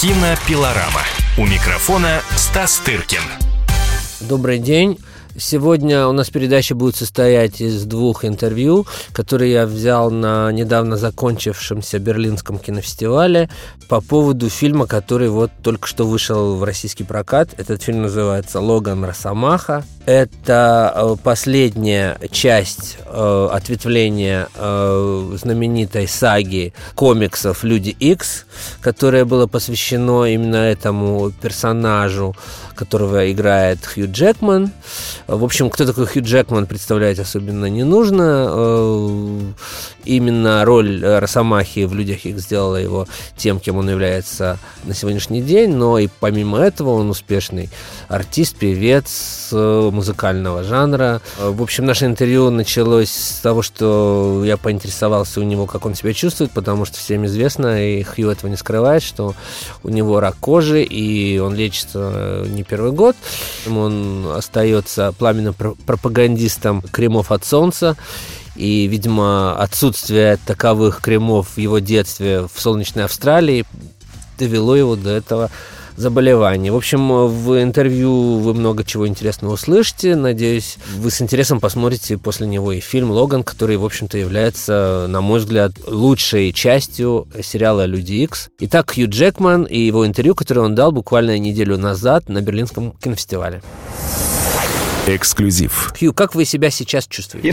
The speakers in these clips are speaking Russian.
Кинопилорама. У микрофона Стас Тыркин. Добрый день. Сегодня у нас передача будет состоять из двух интервью, которые я взял на недавно закончившемся Берлинском кинофестивале по поводу фильма, который вот только что вышел в российский прокат. Этот фильм называется «Логан Росомаха». Это э, последняя часть э, ответвления э, знаменитой саги комиксов «Люди Икс», которое было посвящено именно этому персонажу, которого играет Хью Джекман. В общем, кто такой Хью Джекман, представлять особенно не нужно. Э, именно роль Росомахи в «Людях Икс» сделала его тем, кем он является на сегодняшний день, но и помимо этого он успешный артист, певец, музыкального жанра. В общем, наше интервью началось с того, что я поинтересовался у него, как он себя чувствует, потому что всем известно, и Хью этого не скрывает, что у него рак кожи, и он лечится не первый год. Он остается пламенным пропагандистом кремов от солнца. И, видимо, отсутствие таковых кремов в его детстве в солнечной Австралии довело его до этого заболеваний. В общем, в интервью вы много чего интересного услышите. Надеюсь, вы с интересом посмотрите после него и фильм «Логан», который, в общем-то, является, на мой взгляд, лучшей частью сериала «Люди Икс». Итак, Хью Джекман и его интервью, которое он дал буквально неделю назад на Берлинском кинофестивале. Эксклюзив. Хью, как вы себя сейчас чувствуете?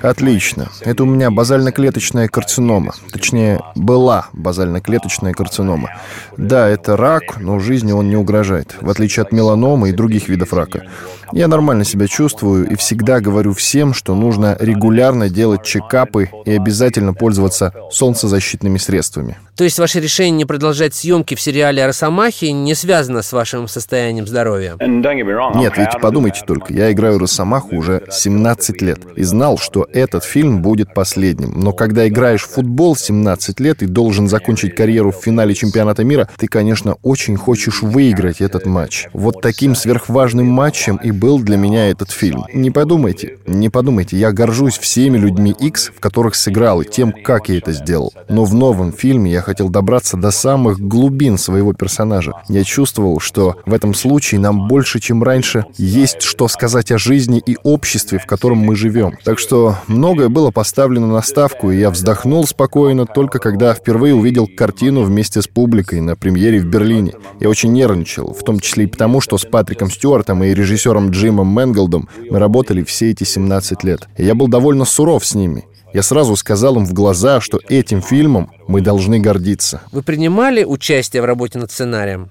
Отлично. Это у меня базально-клеточная карцинома. Точнее, была базально-клеточная карцинома. Да, это рак, но жизни он не угрожает, в отличие от меланомы и других видов рака. Я нормально себя чувствую и всегда говорю всем, что нужно регулярно делать чекапы и обязательно пользоваться солнцезащитными средствами. То есть ваше решение не продолжать съемки в сериале о Росомахе не связано с вашим состоянием здоровья? Нет, ведь подумайте только, я играю Росомаху уже 17 лет и знал, что этот фильм будет последним. Но когда играешь в футбол 17 лет и должен закончить карьеру в финале чемпионата мира, ты, конечно, очень хочешь выиграть этот матч. Вот таким сверхважным матчем и был для меня этот фильм. Не подумайте, не подумайте, я горжусь всеми людьми X, в которых сыграл, и тем, как я это сделал. Но в новом фильме я хотел добраться до самых глубин своего персонажа. Я чувствовал, что в этом случае нам больше, чем раньше, есть что сказать о жизни и обществе, в котором мы живем. Так что многое было поставлено на ставку, и я вздохнул спокойно только когда впервые увидел картину вместе с публикой на премьере в Берлине. Я очень нервничал, в том числе и потому, что с Патриком Стюартом и режиссером Джимом Менголдом мы работали все эти 17 лет. И я был довольно суров с ними. Я сразу сказал им в глаза, что этим фильмом мы должны гордиться. Вы принимали участие в работе над сценарием?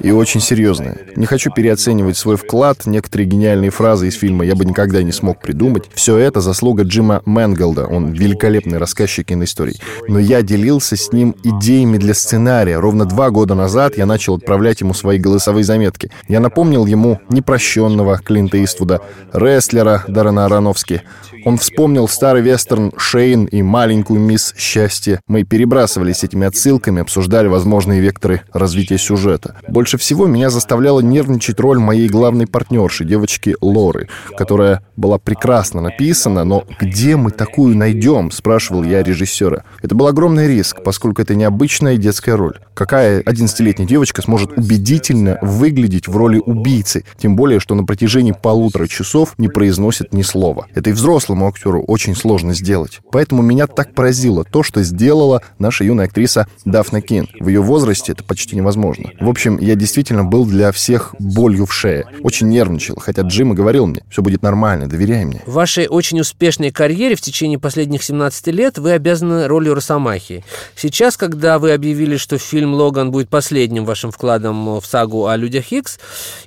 И очень серьезное. Не хочу переоценивать свой вклад. Некоторые гениальные фразы из фильма я бы никогда не смог придумать. Все это заслуга Джима Мэнголда. Он великолепный рассказчик киноисторий. Но я делился с ним идеями для сценария. Ровно два года назад я начал отправлять ему свои голосовые заметки. Я напомнил ему непрощенного Клинта Иствуда, рестлера Даррена Аронофски. Он вспомнил старый вестерн «Шейн» и маленькую мисс «Счастье». Мы перебрасывались этими отсылками, обсуждали возможные векторы развития сюжета. Больше всего меня заставляла нервничать роль моей главной партнерши, девочки Лоры, которая была прекрасно написана, но где мы такую найдем, спрашивал я режиссера. Это был огромный риск, поскольку это необычная детская роль. Какая 11-летняя девочка сможет убедительно выглядеть в роли убийцы, тем более, что на протяжении полутора часов не произносит ни слова. Это и взрослому актеру очень сложно сделать. Поэтому меня так поразило то, что сделала наша юная актриса Дафна Кин. В ее возрасте это почти невозможно. В общем, я действительно был для всех болью в шее. Очень нервничал, хотя Джим и говорил мне, все будет нормально, доверяй мне. В вашей очень успешной карьере в течение последних 17 лет вы обязаны ролью Росомахи. Сейчас, когда вы объявили, что фильм «Логан» будет последним вашим вкладом в сагу о людях Икс,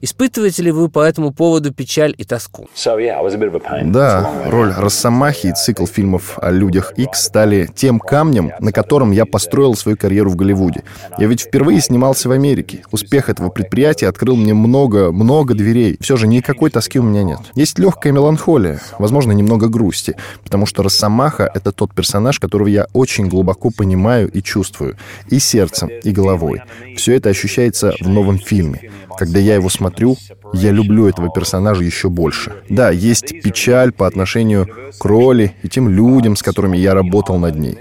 испытываете ли вы по этому поводу печаль и тоску? Да, роль Росомахи и цикл фильмов о людях Икс стали тем камнем, на котором я построил свою карьеру в Голливуде. Я ведь впервые снимался в Америке. Успех этого предприятия открыл мне много, много дверей. Все же никакой тоски у меня нет. Есть легкая меланхолия, возможно, немного грусти, потому что Росомаха — это тот персонаж, которого я очень глубоко понимаю и чувствую. И сердцем, и головой. Все это ощущается в новом фильме. Когда я его смотрю, я люблю этого персонажа еще больше. Да, есть печаль по отношению к роли и тем людям, с которыми я работал над ней.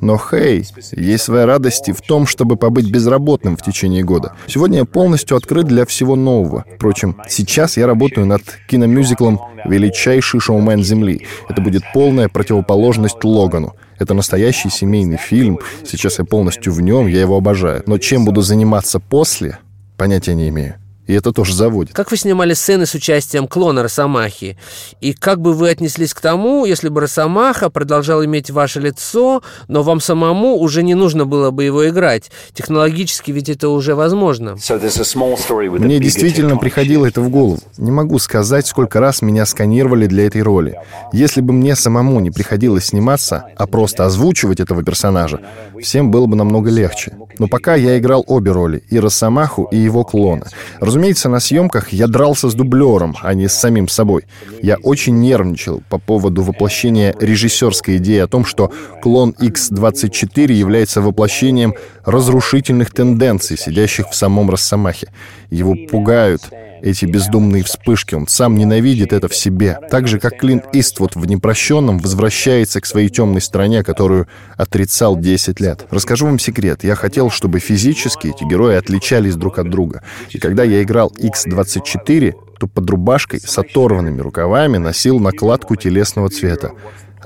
Но, хей, есть своя радость в том, чтобы побыть безработным в течение года. Сегодня я полностью открыт для всего нового. Впрочем, сейчас я работаю над киномюзиклом «Величайший шоумен Земли». Это будет полная противоположность Логану. Это настоящий семейный фильм. Сейчас я полностью в нем, я его обожаю. Но чем буду заниматься после, понятия не имею. И это тоже заводит. Как вы снимали сцены с участием клона Росомахи? И как бы вы отнеслись к тому, если бы Росомаха продолжал иметь ваше лицо, но вам самому уже не нужно было бы его играть? Технологически ведь это уже возможно. Мне действительно приходило это в голову. Не могу сказать, сколько раз меня сканировали для этой роли. Если бы мне самому не приходилось сниматься, а просто озвучивать этого персонажа, всем было бы намного легче. Но пока я играл обе роли, и Росомаху, и его клона. Разумеется, на съемках я дрался с дублером, а не с самим собой. Я очень нервничал по поводу воплощения режиссерской идеи о том, что клон X-24 является воплощением разрушительных тенденций, сидящих в самом Росомахе. Его пугают эти бездумные вспышки. Он сам ненавидит это в себе. Так же, как Клинт Иствуд в «Непрощенном» возвращается к своей темной стороне, которую отрицал 10 лет. Расскажу вам секрет. Я хотел, чтобы физически эти герои отличались друг от друга. И когда я играл X-24, то под рубашкой с оторванными рукавами носил накладку телесного цвета.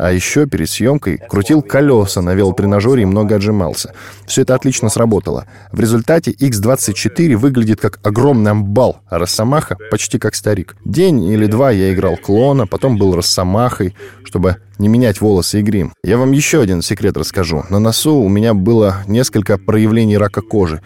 А еще перед съемкой крутил колеса на велотренажере и много отжимался. Все это отлично сработало. В результате X24 выглядит как огромный амбал, а Росомаха почти как старик. День или два я играл клона, потом был Росомахой, чтобы не менять волосы и грим. Я вам еще один секрет расскажу. На носу у меня было несколько проявлений рака кожи.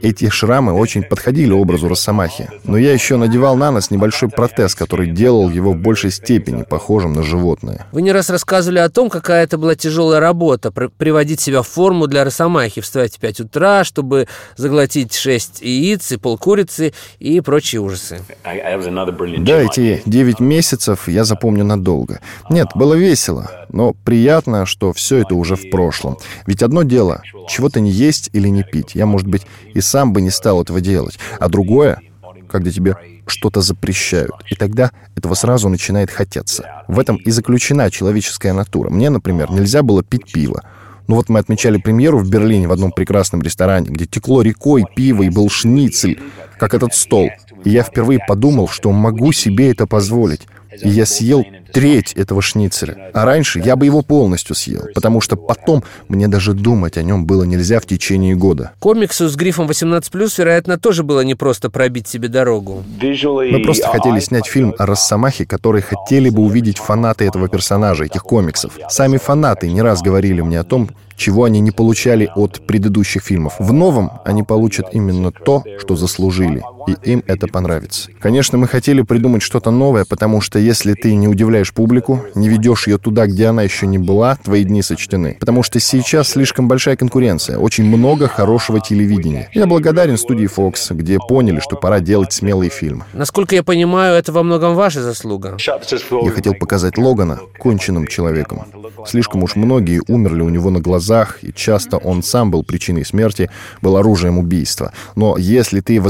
Эти шрамы очень подходили образу Росомахи, но я еще надевал на нос небольшой протез, который делал его в большей степени похожим на животное. Вы не раз рассказывали о том, какая это была тяжелая работа, приводить себя в форму для Росомахи, вставать в 5 утра, чтобы заглотить 6 яиц и полкурицы и прочие ужасы. Да, эти 9 месяцев я запомню надолго. Нет, было весело, но приятно, что все это уже в прошлом. Ведь одно дело, чего-то не есть или не пить. Я, может быть, и сам бы не стал этого делать. А другое, когда тебе что-то запрещают. И тогда этого сразу начинает хотеться. В этом и заключена человеческая натура. Мне, например, нельзя было пить пиво. Ну вот мы отмечали премьеру в Берлине в одном прекрасном ресторане, где текло рекой пиво и был шницель, как этот стол. И я впервые подумал, что могу себе это позволить. И я съел треть этого шницеля. А раньше я бы его полностью съел, потому что потом мне даже думать о нем было нельзя в течение года. Комиксу с грифом 18+, вероятно, тоже было непросто пробить себе дорогу. Мы просто хотели снять фильм о Росомахе, который хотели бы увидеть фанаты этого персонажа, этих комиксов. Сами фанаты не раз говорили мне о том, чего они не получали от предыдущих фильмов. В новом они получат именно то, что заслужили, и им это понравится. Конечно, мы хотели придумать что-то новое, потому что если ты не удивляешь публику, не ведешь ее туда, где она еще не была, твои дни сочтены. Потому что сейчас слишком большая конкуренция, очень много хорошего телевидения. Я благодарен студии Fox, где поняли, что пора делать смелые фильмы. Насколько я понимаю, это во многом ваша заслуга. Я хотел показать Логана конченным человеком. Слишком уж многие умерли у него на глазах, и часто он сам был причиной смерти, был оружием убийства. Но если ты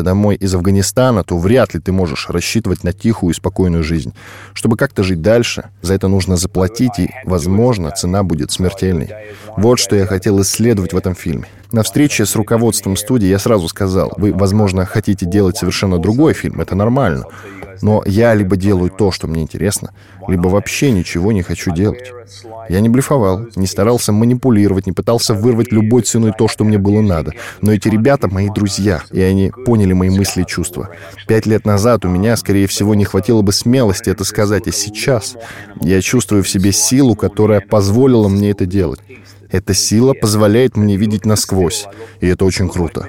возвращаешься домой из Афганистана, то вряд ли ты можешь рассчитывать на тихую и спокойную жизнь. Чтобы как-то жить дальше, за это нужно заплатить, и, возможно, цена будет смертельной. Вот что я хотел исследовать в этом фильме. На встрече с руководством студии я сразу сказал, вы, возможно, хотите делать совершенно другой фильм, это нормально. Но я либо делаю то, что мне интересно, либо вообще ничего не хочу делать. Я не блефовал, не старался манипулировать, не пытался вырвать любой ценой то, что мне было надо. Но эти ребята мои друзья, и они поняли мои мысли и чувства. Пять лет назад у меня, скорее всего, не хватило бы смелости это сказать, а сейчас я чувствую в себе силу, которая позволила мне это делать. Эта сила позволяет мне видеть насквозь, и это очень круто.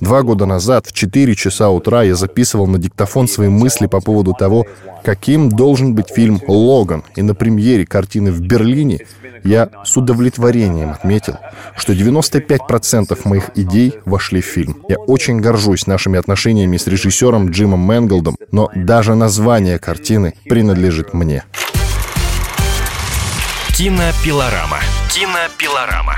Два года назад в 4 часа утра я записывал на диктофон свои мысли по поводу того, каким должен быть фильм «Логан». И на премьере картины в Берлине я с удовлетворением отметил, что 95% моих идей вошли в фильм. Я очень горжусь нашими отношениями с режиссером Джимом Мэнголдом, но даже название картины принадлежит мне. Кинопилорама. Кинопилорама.